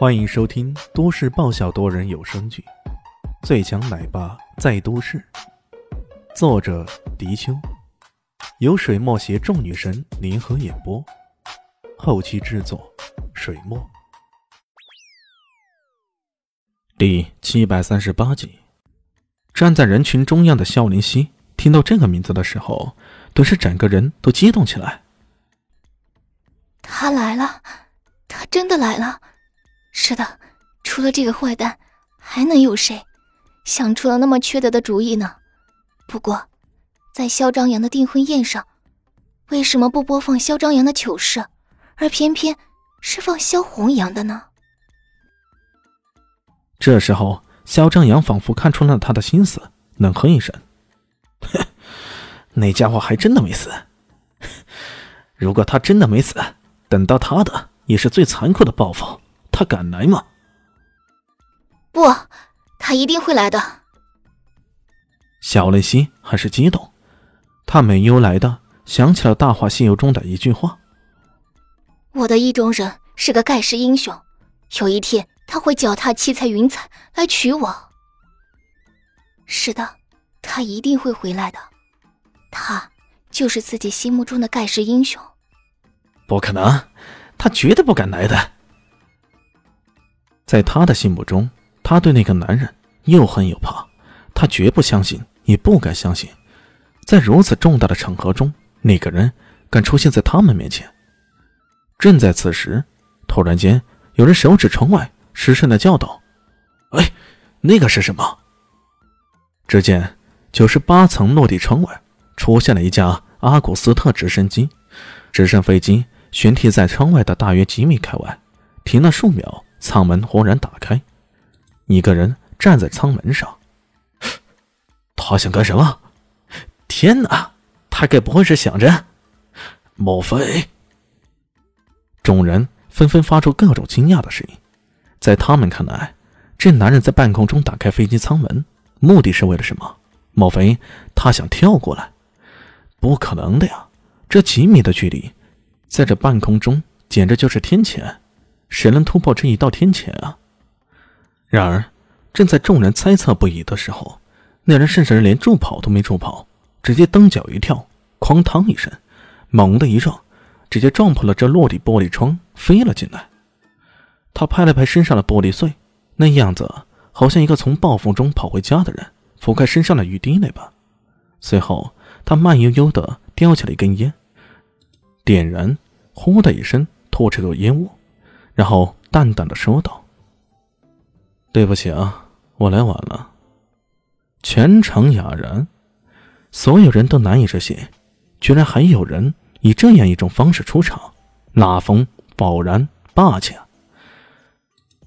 欢迎收听都市爆笑多人有声剧《最强奶爸在都市》，作者：迪秋，由水墨携众女神联合演播，后期制作：水墨。第七百三十八集，站在人群中央的肖林熙听到这个名字的时候，顿时整个人都激动起来。他来了，他真的来了。是的，除了这个坏蛋，还能有谁想出了那么缺德的主意呢？不过，在肖张扬的订婚宴上，为什么不播放肖张扬的糗事，而偏偏是放肖红阳的呢？这时候，肖张扬仿佛看出了他的心思，冷哼一声：“，那家伙还真的没死。如果他真的没死，等到他的也是最残酷的报复。”他敢来吗？不，他一定会来的。小雷西还是激动，他没由来的想起了《大话西游》中的一句话：“我的意中人是个盖世英雄，有一天他会脚踏七彩云彩来娶我。”是的，他一定会回来的。他就是自己心目中的盖世英雄。不可能，他绝对不敢来的。在他的心目中，他对那个男人又恨又怕，他绝不相信，也不敢相信，在如此重大的场合中，那个人敢出现在他们面前。正在此时，突然间，有人手指窗外，失声的叫道：“哎，那个是什么？”只见九十八层落地窗外出现了一架阿古斯特直升机，直升飞机悬停在窗外的大约几米开外，停了数秒。舱门忽然打开，一个人站在舱门上。他想干什么？天哪！他该不会是想着……莫非？众人纷纷发出各种惊讶的声音。在他们看来，这男人在半空中打开飞机舱门，目的是为了什么？莫非他想跳过来？不可能的呀！这几米的距离，在这半空中简直就是天堑。谁能突破这一道天堑啊？然而，正在众人猜测不已的时候，那人甚至连助跑都没助跑，直接蹬脚一跳，哐当一声，猛地一撞，直接撞破了这落地玻璃窗，飞了进来。他拍了拍身上的玻璃碎，那样子好像一个从暴风中跑回家的人拂开身上的雨滴那般。随后，他慢悠悠地叼起了一根烟，点燃，呼的一声，吐出个烟雾。然后淡淡的说道：“对不起啊，我来晚了。”全场哑然，所有人都难以置信，居然还有人以这样一种方式出场，拉风、保然、霸气啊。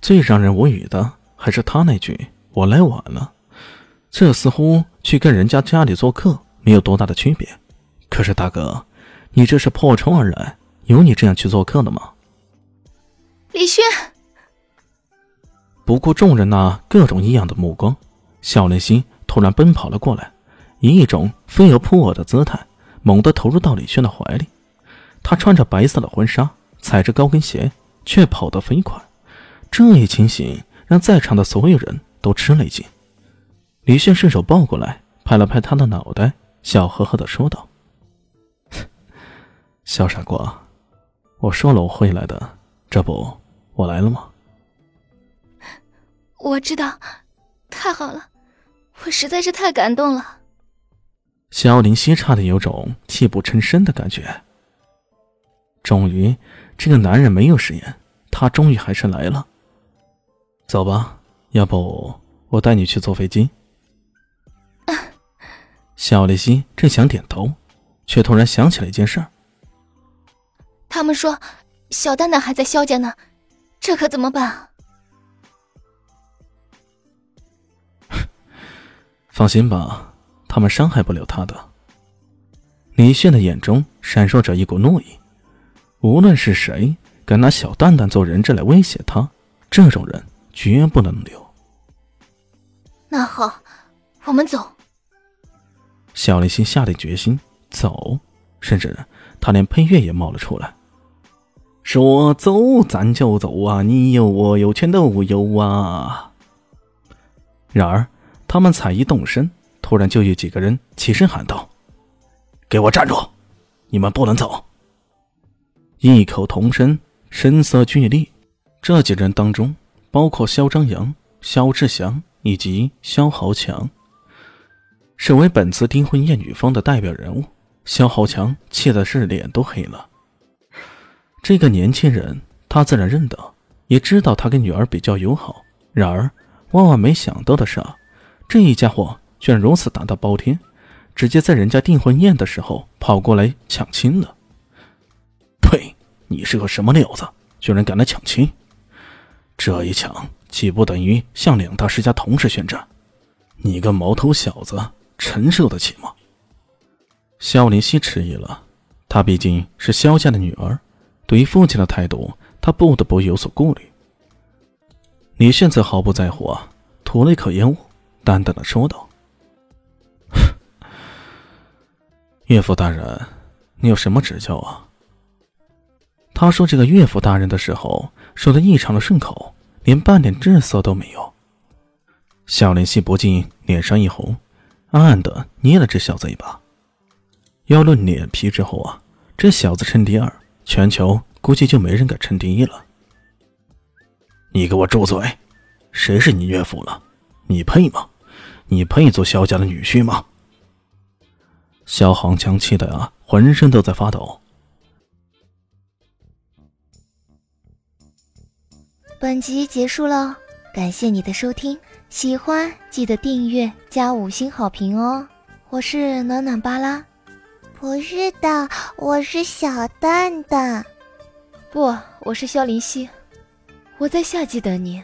最让人无语的还是他那句“我来晚了”，这似乎去跟人家家里做客没有多大的区别。可是大哥，你这是破窗而来，有你这样去做客的吗？李轩不顾众人那各种异样的目光，小林心突然奔跑了过来，以一种飞蛾扑火的姿态，猛地投入到李轩的怀里。他穿着白色的婚纱，踩着高跟鞋，却跑得飞快。这一情形让在场的所有人都吃了一惊。李轩顺手抱过来，拍了拍他的脑袋，笑呵呵的说道：“小傻瓜，我说了我会来的，这不。”我来了吗？我知道，太好了，我实在是太感动了。肖林希差点有种泣不成声的感觉。终于，这个男人没有食言，他终于还是来了。走吧，要不我带你去坐飞机。小丽希正想点头，却突然想起了一件事儿。他们说，小蛋蛋还在肖家呢。这可怎么办？放心吧，他们伤害不了他的。李炫的眼中闪烁着一股怒意，无论是谁敢拿小蛋蛋做人质来威胁他，这种人绝不能留。那好，我们走。小丽心下定决心走，甚至他连配乐也冒了出来。说走咱就走啊！你有我有全都有啊！然而，他们才一动身，突然就有几个人起身喊道：“给我站住！你们不能走！”异口同声，声色俱厉。这几人当中，包括肖张扬、肖志祥以及肖豪强。身为本次订婚宴女方的代表人物，肖豪强气的是脸都黑了。这个年轻人，他自然认得，也知道他跟女儿比较友好。然而，万万没想到的是，这一家伙居然如此胆大包天，直接在人家订婚宴的时候跑过来抢亲了。呸！你是个什么料子，居然敢来抢亲？这一抢，岂不等于向两大世家同时宣战？你个毛头小子！承受得起吗？肖林熙迟疑了，她毕竟是肖家的女儿，对于父亲的态度，他不得不有所顾虑。李炫则毫不在乎啊，吐了一口烟雾，淡淡的说道：“ 岳父大人，你有什么指教啊？”他说这个岳父大人的时候，说的异常的顺口，连半点滞色都没有。小林熙不禁脸上一红。暗暗的捏了这小子一把。要论脸皮之厚啊，这小子称第二，全球估计就没人敢称第一了。你给我住嘴！谁是你岳父了？你配吗？你配做萧家的女婿吗？萧航强气的啊，浑身都在发抖。本集结束了，感谢你的收听。喜欢记得订阅加五星好评哦！我是暖暖巴拉，不是的，我是小蛋蛋，不，我是萧林希，我在夏季等你。